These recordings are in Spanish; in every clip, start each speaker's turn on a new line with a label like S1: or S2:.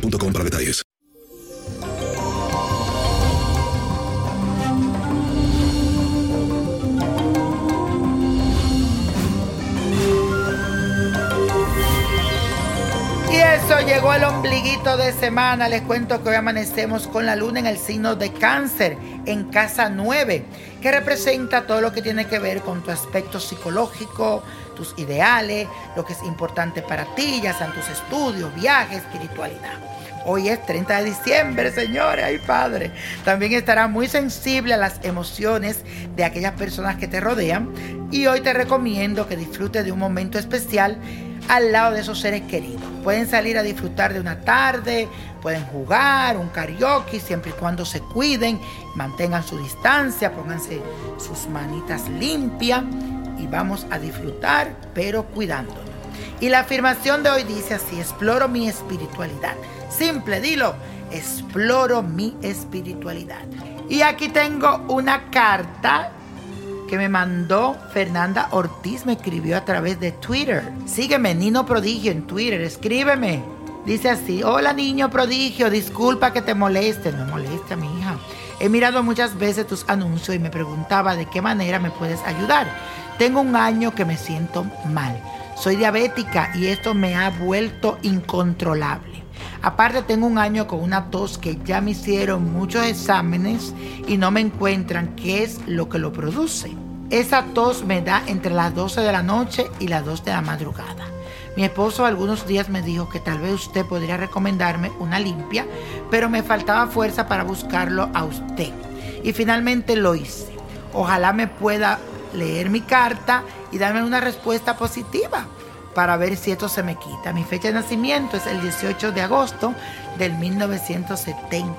S1: para detalles.
S2: Y eso llegó el ombliguito de semana. Les cuento que hoy amanecemos con la luna en el signo de cáncer, en casa 9, que representa todo lo que tiene que ver con tu aspecto psicológico, tus ideales, lo que es importante para ti, ya sean tus estudios, viajes, espiritualidad. Hoy es 30 de diciembre, señores, ay padre. También estará muy sensible a las emociones de aquellas personas que te rodean. Y hoy te recomiendo que disfrutes de un momento especial al lado de esos seres queridos. Pueden salir a disfrutar de una tarde, pueden jugar, un karaoke, siempre y cuando se cuiden, mantengan su distancia, pónganse sus manitas limpias y vamos a disfrutar, pero cuidándonos. Y la afirmación de hoy dice así, exploro mi espiritualidad. Simple, dilo, exploro mi espiritualidad. Y aquí tengo una carta que me mandó Fernanda Ortiz, me escribió a través de Twitter. Sígueme, Nino Prodigio en Twitter, escríbeme. Dice así, hola niño prodigio, disculpa que te moleste, no moleste a mi hija. He mirado muchas veces tus anuncios y me preguntaba de qué manera me puedes ayudar. Tengo un año que me siento mal. Soy diabética y esto me ha vuelto incontrolable. Aparte tengo un año con una tos que ya me hicieron muchos exámenes y no me encuentran qué es lo que lo produce. Esa tos me da entre las 12 de la noche y las 2 de la madrugada. Mi esposo algunos días me dijo que tal vez usted podría recomendarme una limpia, pero me faltaba fuerza para buscarlo a usted. Y finalmente lo hice. Ojalá me pueda leer mi carta y darme una respuesta positiva para ver si esto se me quita. Mi fecha de nacimiento es el 18 de agosto del 1972.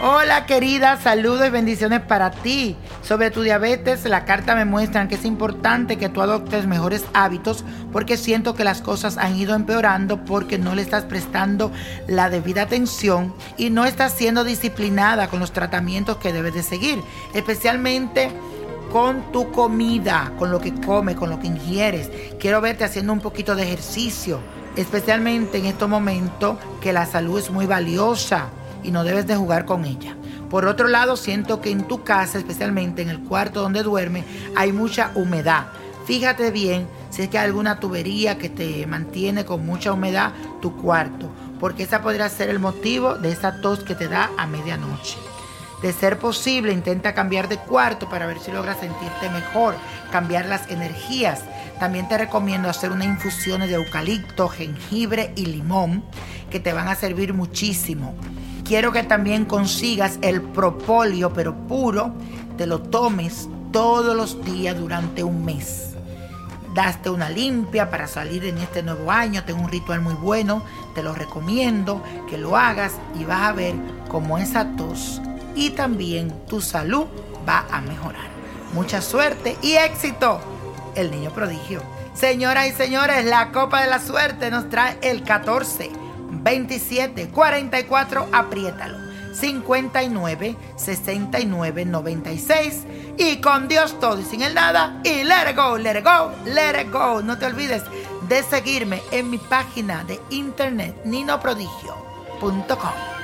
S2: Hola querida, saludos y bendiciones para ti. Sobre tu diabetes, la carta me muestra que es importante que tú adoptes mejores hábitos porque siento que las cosas han ido empeorando porque no le estás prestando la debida atención y no estás siendo disciplinada con los tratamientos que debes de seguir, especialmente con tu comida, con lo que comes, con lo que ingieres. Quiero verte haciendo un poquito de ejercicio, especialmente en estos momentos que la salud es muy valiosa y no debes de jugar con ella. Por otro lado, siento que en tu casa, especialmente en el cuarto donde duerme, hay mucha humedad. Fíjate bien si es que hay alguna tubería que te mantiene con mucha humedad tu cuarto, porque esa podría ser el motivo de esa tos que te da a medianoche. De ser posible, intenta cambiar de cuarto para ver si logras sentirte mejor, cambiar las energías. También te recomiendo hacer unas infusiones de eucalipto, jengibre y limón que te van a servir muchísimo. Quiero que también consigas el propóleo, pero puro, te lo tomes todos los días durante un mes. Daste una limpia para salir en este nuevo año. Tengo un ritual muy bueno, te lo recomiendo que lo hagas y vas a ver cómo esa tos y también tu salud va a mejorar. Mucha suerte y éxito. El niño prodigio. Señoras y señores, la copa de la suerte nos trae el 14, 27, 44, apriétalo. 59 69 96 y con Dios todo y sin el nada y let it go, let it go, let it go. No te olvides de seguirme en mi página de internet ninoprodigio.com.